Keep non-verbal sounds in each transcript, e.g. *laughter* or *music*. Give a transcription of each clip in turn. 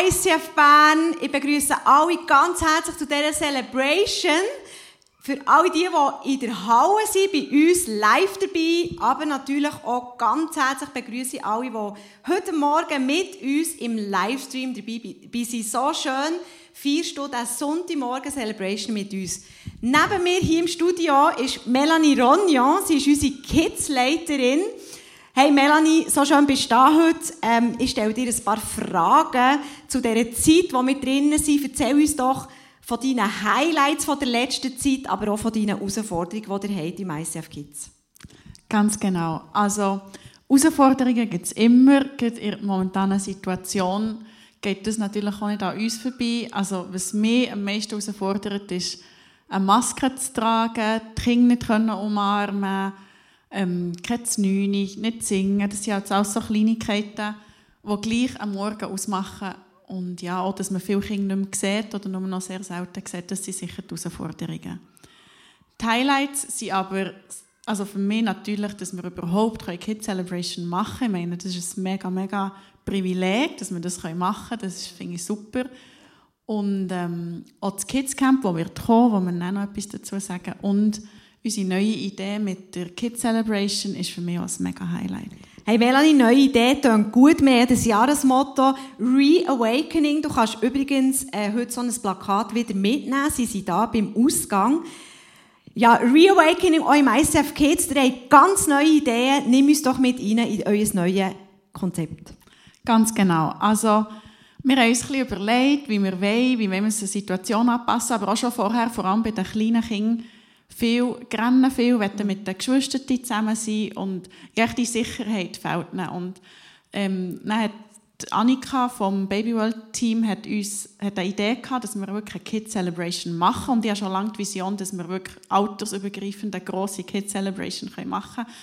ICF Bern. Ich begrüße alle ganz herzlich zu dieser Celebration. Für alle die, die in der Halle sind, bei uns live dabei, aber natürlich auch ganz herzlich begrüße ich alle, die heute Morgen mit uns im Livestream dabei sind. So schön feierst du diese Sonntagmorgen Celebration mit uns. Neben mir hier im Studio ist Melanie Rognon, sie ist unsere Kids-Leiterin. Hey Melanie, so schön bist du da heute. Ähm, ich stelle dir ein paar Fragen zu dieser Zeit, wo wir drinnen sind. Erzähl uns doch, von deinen Highlights von der letzten Zeit, aber auch von deinen Herausforderungen, die ihr habt im ICF Kids. Ganz genau. Also Herausforderungen gibt es immer. In der momentanen Situation geht das natürlich auch nicht an uns vorbei. Also was mich am meisten herausfordert, ist, eine Maske zu tragen, die Kinder nicht können umarmen ähm, keine Znüni, nicht singen. Das sind halt auch so Kleinigkeiten, die gleich am Morgen ausmachen, und ja, auch, dass man viele Kinder nicht mehr sieht oder nur noch sehr selten sieht, das sind sicher die Herausforderungen. Die Highlights sind aber, also für mich natürlich, dass wir überhaupt Kids Celebration machen können. Ich meine, das ist ein mega, mega Privileg, dass wir das machen können. Das finde ich super. Und ähm, auch das Kids Camp, wo wir kommen, wo wir dann noch etwas dazu sagen. Und unsere neue Idee mit der Kids Celebration ist für mich auch ein mega Highlight. Hey Melanie, neue Idee, klingt gut. Wir haben das Jahresmotto Reawakening. Du kannst übrigens äh, heute so ein Plakat wieder mitnehmen. Sie sind da beim Ausgang. Ja, Reawakening, im ICF Kids, ihr habt ganz neue Ideen. Nimm uns doch mit rein in euer neues Konzept. Ganz genau. Also, wir haben uns ein bisschen überlegt, wie wir wollen, wie wir uns der Situation anpassen, aber auch schon vorher, vor allem bei den kleinen Kindern, viel rennen, viel wollen mit den Geschwistern zusammen sein und die Sicherheit fehlt ihnen. Und ähm, dann hat Annika vom Baby World Team hat uns hat eine Idee gehabt, dass wir wirklich eine Kid Celebration machen und ich habe schon lange die Vision, dass wir wirklich altersübergreifend eine grosse Kid Celebration machen können.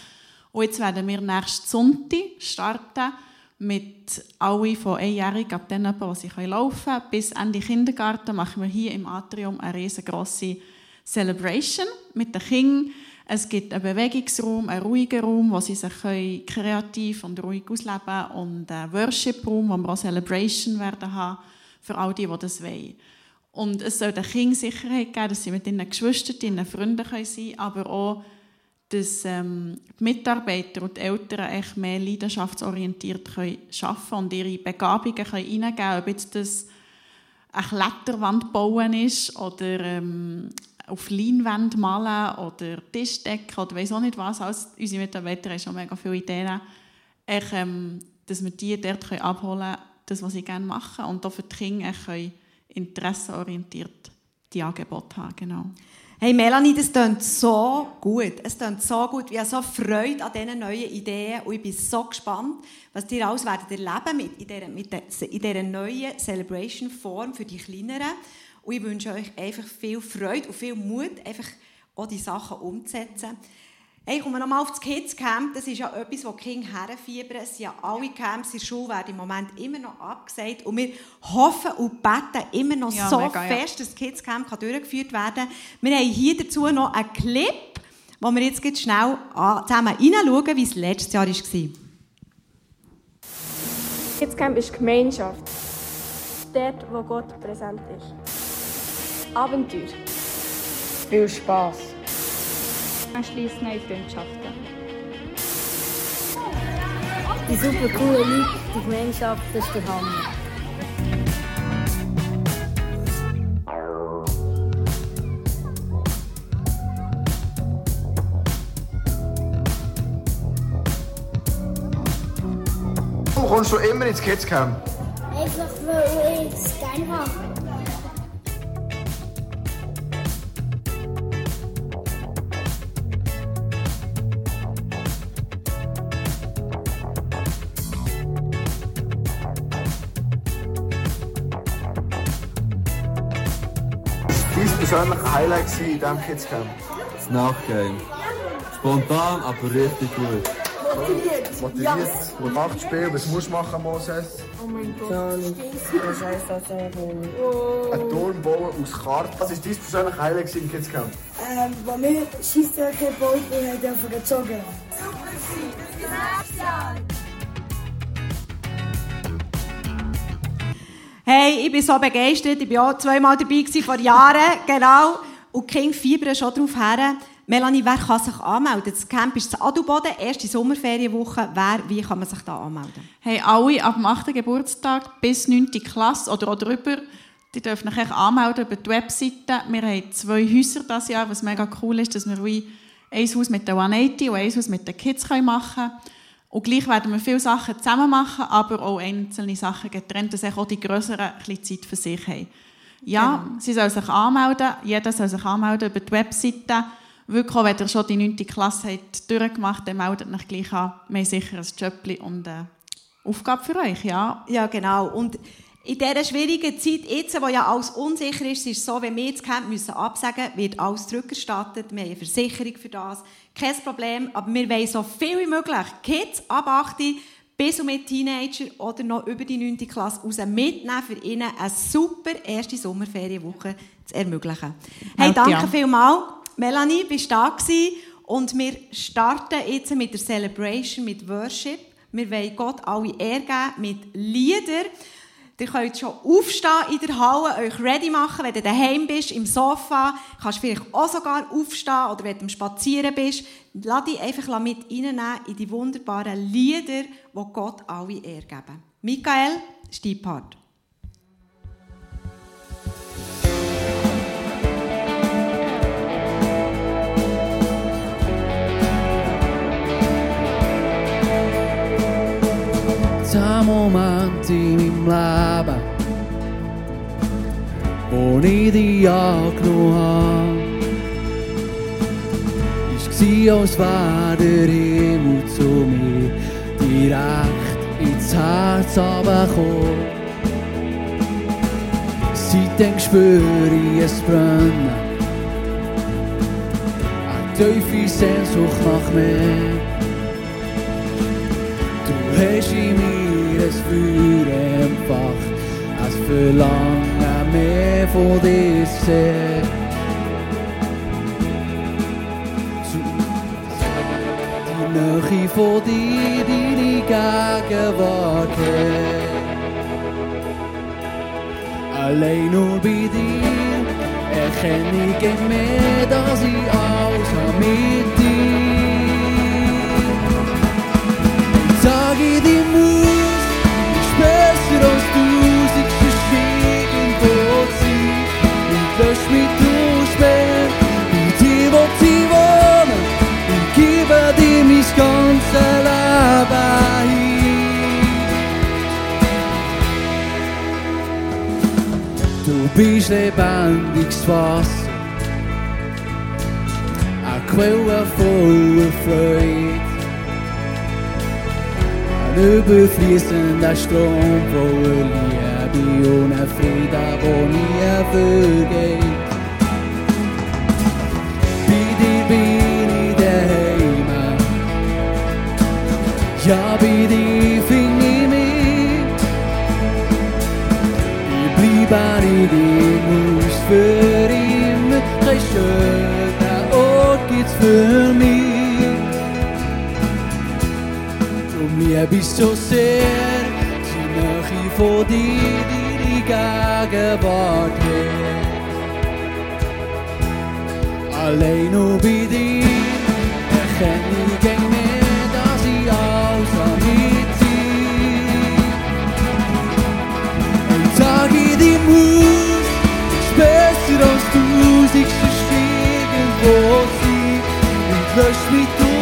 Und jetzt werden wir nächsten Sonntag starten mit allen von einjährig ab dann, wo sie laufen können, bis Ende Kindergarten machen wir hier im Atrium eine riesengroße Celebration mit den Kindern. Es gibt einen Bewegungsraum, einen ruhigen Raum, wo sie sich kreativ und ruhig ausleben können und einen Worship-Raum, wo wir auch Celebration werden haben für all die, die das wollen. Und es soll den Kindern Sicherheit geben, dass sie mit ihren Geschwistern, ihren Freunden sein können, aber auch, dass ähm, die Mitarbeiter und die Eltern echt mehr leidenschaftsorientiert können arbeiten und ihre Begabungen können reingeben können, ob jetzt das eine Kletterwand bauen ist oder ähm, auf Leinwand malen oder Tischdecken oder weiß auch nicht was. Alles. Unsere Mitarbeiter haben schon mega viele Ideen, ich, ähm, dass wir die dort abholen können, das, was sie gerne machen. Und auch für die Kinder können interessenorientiert die Angebote haben. Genau. Hey Melanie, das klingt so gut. Es klingt so gut. Ich habe so Freude an diesen neuen Ideen und ich bin so gespannt, was ihr alles werdet erleben mit in dieser, mit der, in dieser neuen Celebration-Form für die Kleineren. Und ich wünsche euch einfach viel Freude und viel Mut, einfach auch die Sachen umzusetzen. Hey, ich komme nochmal auf das Kids Camp. Das ist ja etwas, wo die Kinder herfiebern. Es sind ja alle Camps in der Schule werden im Moment immer noch abgesagt. Und wir hoffen und beten immer noch ja, so mega, fest, dass das Kids Camp kann durchgeführt werden kann. Wir haben hier dazu noch einen Clip, wo wir jetzt schnell zusammen hineinschauen, wie es letztes Jahr war. Kids Camp ist Gemeinschaft. Dort, wo Gott präsent ist. Abenteuer. Viel Spaß. Man schließt neue Freundschaften. Die super coole Leute, die Gemeinschaft, das ist der Hammer. Warum kommst du immer ins Kidscamp? Einfach, weil ich es gerne habe. Highlight in diesem Kidscamp? Das Nachgame. Spontan, aber richtig gut. Motiviert. Motiviert. Und macht Spiel. Was musst du machen, Moses? Oh mein Gott. Das heisst also oh. Ein Turm bauen aus Karten. Was war dein persönliche Highlight im Kidscamp? Ähm, als wir Schießstärke gebaut haben, haben wir einfach gezogen. Hey, ich bin so begeistert. Ich war auch zweimal dabei gewesen, vor Jahren, *laughs* genau. Und die Kinder fiebern schon darauf her. Melanie, wer kann sich anmelden? Das Camp ist in Adelboden, erste Sommerferienwoche. Wer, wie kann man sich da anmelden? Hey, alle ab dem 8. Geburtstag bis 9. Klasse oder auch drüber, die dürfen sich anmelden über die Webseite. Wir haben zwei Häuser dieses Jahr, was mega cool ist, dass wir wie ein Haus mit der 180 und ein Haus mit den Kids machen können. Und gleich werden wir viele Sachen zusammen machen, aber auch einzelne Sachen getrennt, dass auch die Größeren ein bisschen Zeit für sich haben. Ja, genau. sie sollen sich anmelden. Jeder soll sich anmelden über die Webseite. Wirklich, wenn ihr schon die 9. Klasse habt durchgemacht dann meldet euch gleich an. Wir haben sicher ein Jobli und eine Aufgabe für euch, ja. Ja, genau. Und in dieser schwierigen Zeit, jetzt, wo ja alles unsicher ist, ist es so, wenn wir das Camp müssen absagen müssen, wird alles zurückerstattet. Wir haben eine Versicherung für das. Kein Problem, aber wir wollen so viel wie möglich Kids ab 8 bis und mit Teenager oder noch über die 9. Klasse raus mitnehmen, für ihnen eine super erste Sommerferienwoche zu ermöglichen. Hey, danke vielmals. Melanie, bist du da gewesen? Und wir starten jetzt mit der Celebration, mit Worship. Wir wollen Gott alle Ehre geben mit Liedern. Ihr könnt schon aufstehen in der Halle, euch ready machen, wenn du daheim bist, im Sofa. Kannst vielleicht auch sogar aufstehen oder wenn du Spazieren bist. Lass dich einfach mit reinnehmen in die wunderbaren Lieder, die Gott alle Ehre geben. Michael, ist. Moment in meinem Leben, wo ich dich angenommen habe, war, als wäre der Himmel zu mir direkt ins Herz runtergekommen. Seitdem spüre ich es brennen, eine tiefe Sehnsucht nach mir. Es verlangt mehr von dir sehr. Die Nähe von dir, deine Gegenwart Allein nur bei dir erkenne ich mehr, dass ich alles mit dir. Sag ich dir Mut, besser als du, und lösch mich durch mehr. Bei dir, wo sie wohnen, und gebe dir mein ganzes Leben hin. Du bist lebendiges Wasser, eine Quelle voller Freude ja, bei dir find ich mich. Ich bleib in dir, muss für immer, kein schöner Ort gibt's für mich. Mir bist so sehr, die Nähe von dir, die Gegenwart her. Allein nur bei dir erkenne ich gegen in dem Haus ist besser als du, sich verstehen, wo sie. Und löscht mich durch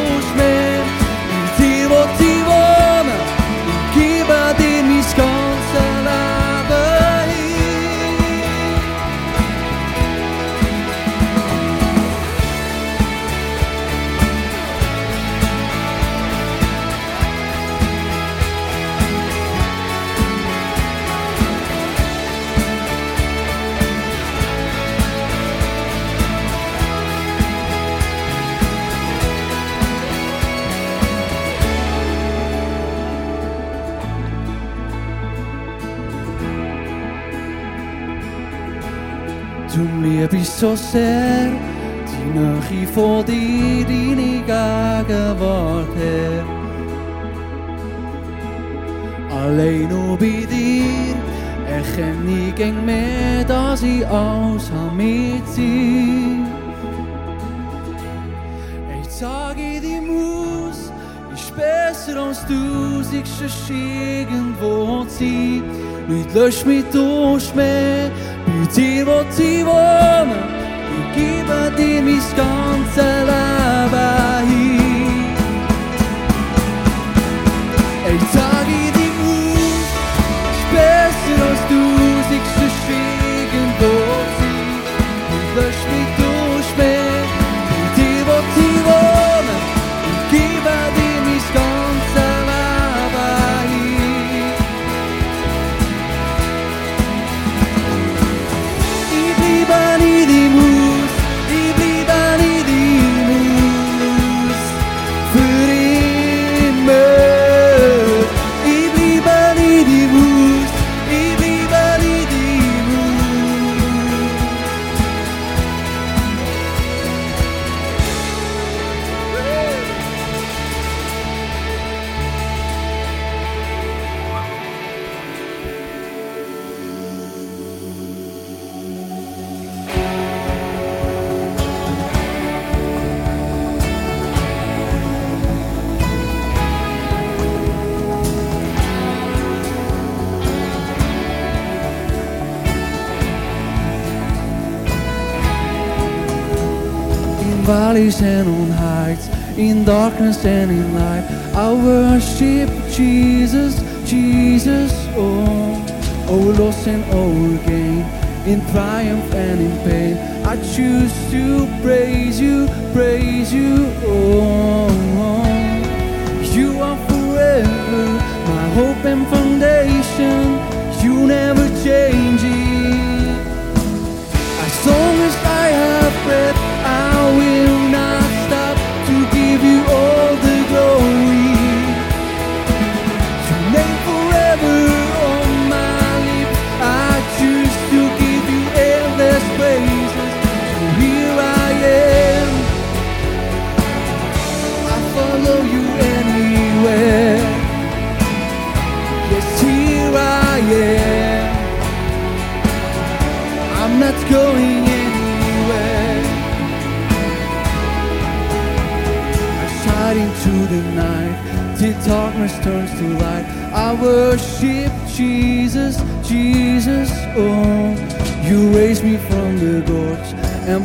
so så ser Din arkiv fordi din igenwart, Herr. nur bei dir erken ik eng mehr, dass ich alles habe mit dir. Ich sage dir, Maus, ist besser als du, siehst es irgendwo sein. Nicht lösch mich durch mehr, bei dir, wo sie wohnen gebe dir mein ganzes Leben hin. Ich sage dir auf, ist besser als tausendste Schweigen, wo sie und lösch mich valleys and on heights, in darkness and in light. I worship Jesus, Jesus, oh, oh, loss and over gain, in triumph and in pain. I choose to praise you, praise you, oh. oh. You are forever my hope and foundation. You never change.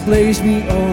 place me on.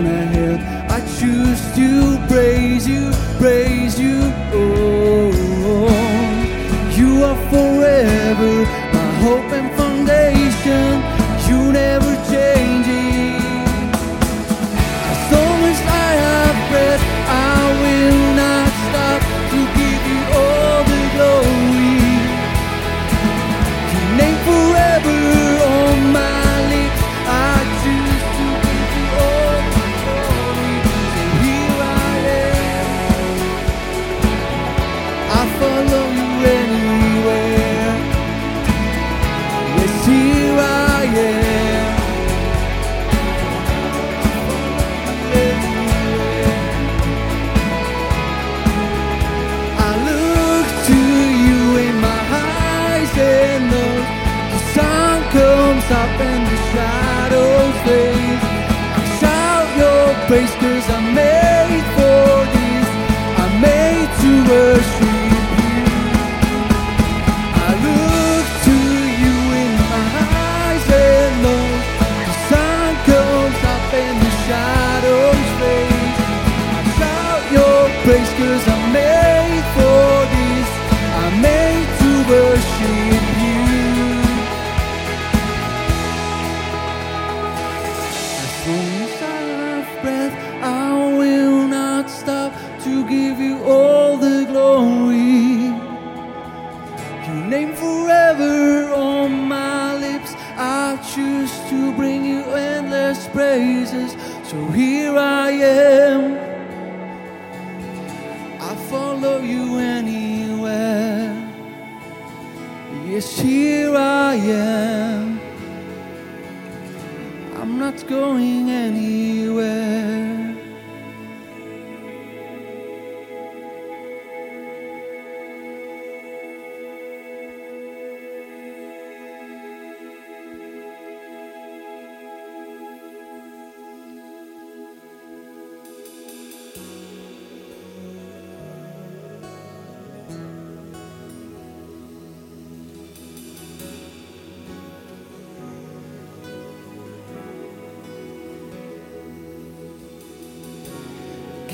going anywhere.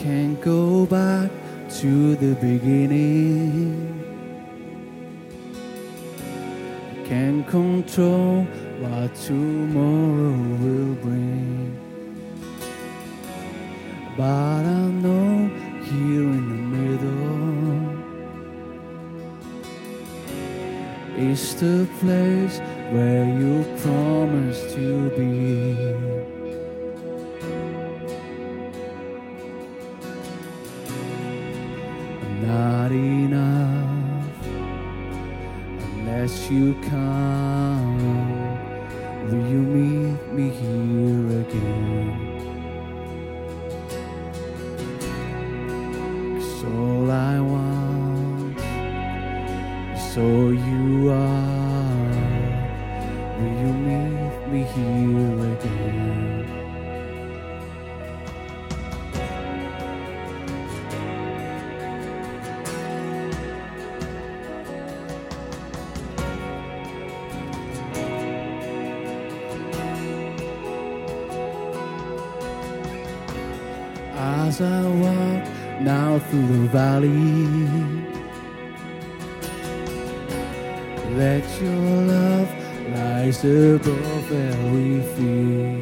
can't go back to the beginning. I can't control what tomorrow will bring. But I know here in the middle is the place where you promised to be. come. as I walk now through the valley. Let your love rise above every fear.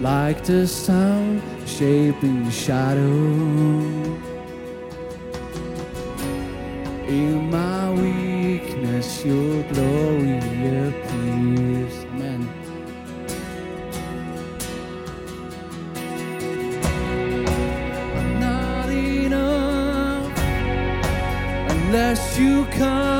Like the sound shaping shadow. In my weakness, your glory appears. you come.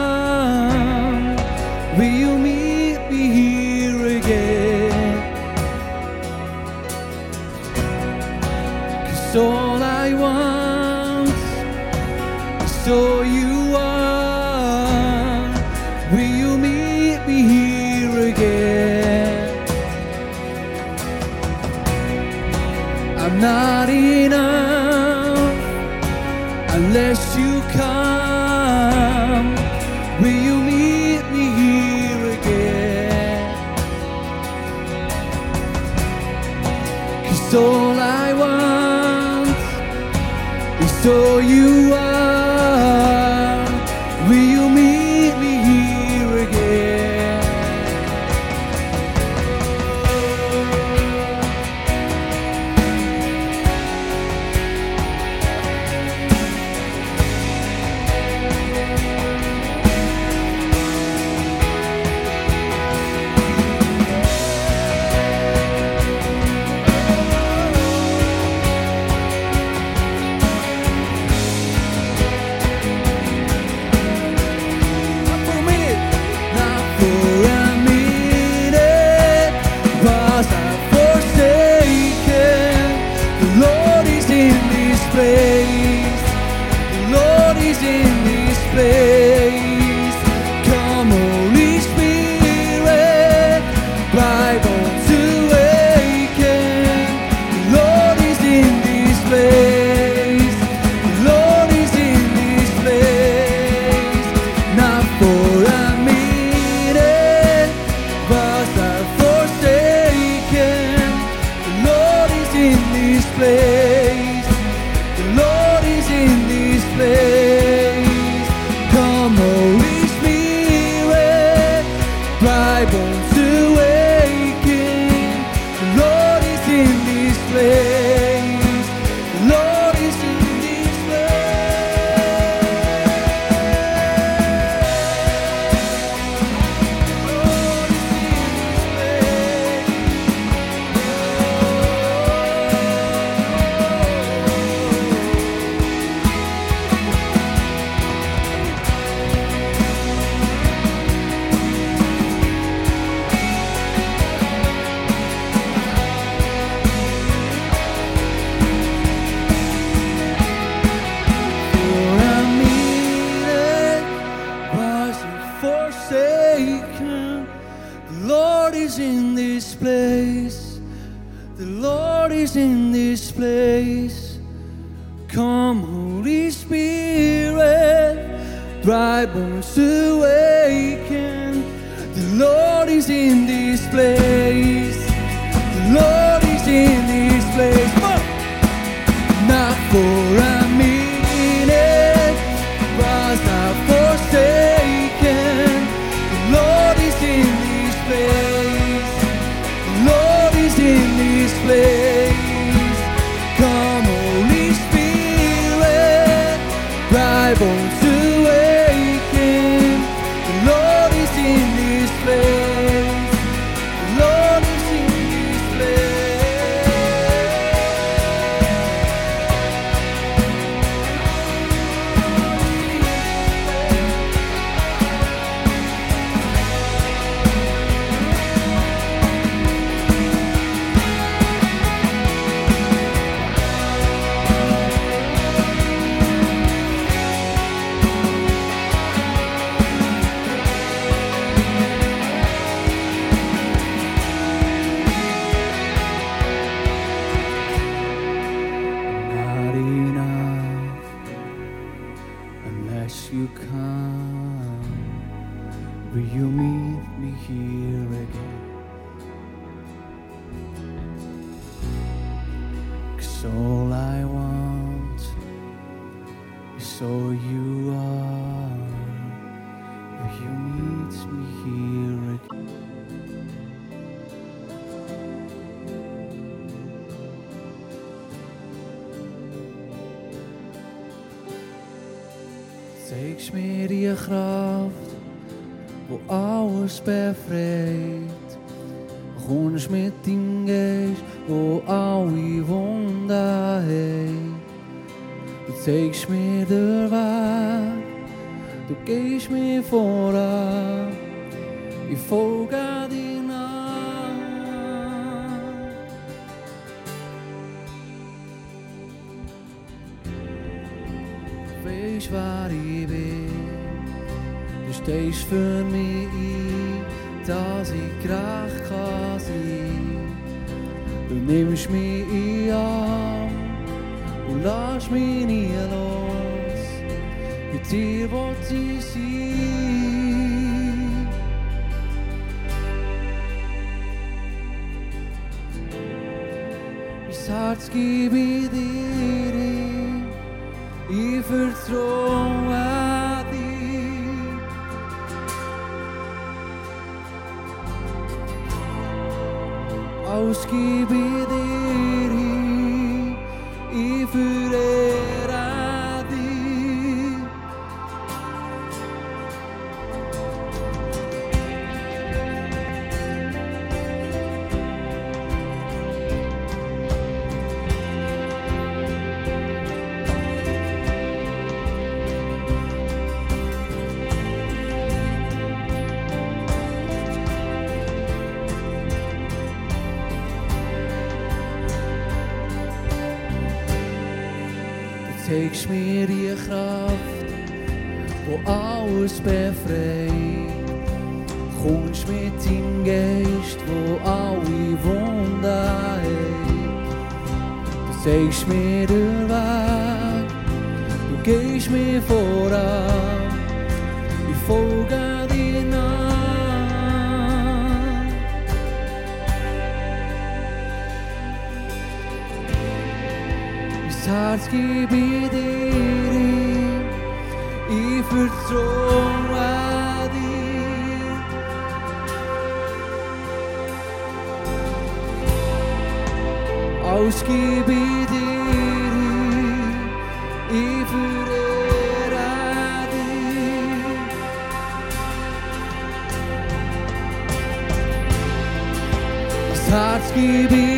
Come. Will you meet me here again? Mir die Kraft, wo alles befreit. Kommst mit deinem Geist, wo alle Wunden heilt. Du zeigst mir den Weg, du gehst mir voran. Ich folge dir Wees waar ich bin. Du stehst für mich ein, dass ich gerecht kann sein. Du nimmst mich in den Arm und lässt mich nie los. Mit dir wollte ich sein. Mein Herz gebe ich dir. ofurþróa því Áskipið er í, í fyrir Zeigst mir den Weg, du gehst mir voran. Ich folge dir nach. Mein Herz gebe ich dir. Das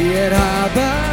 Yet I bow.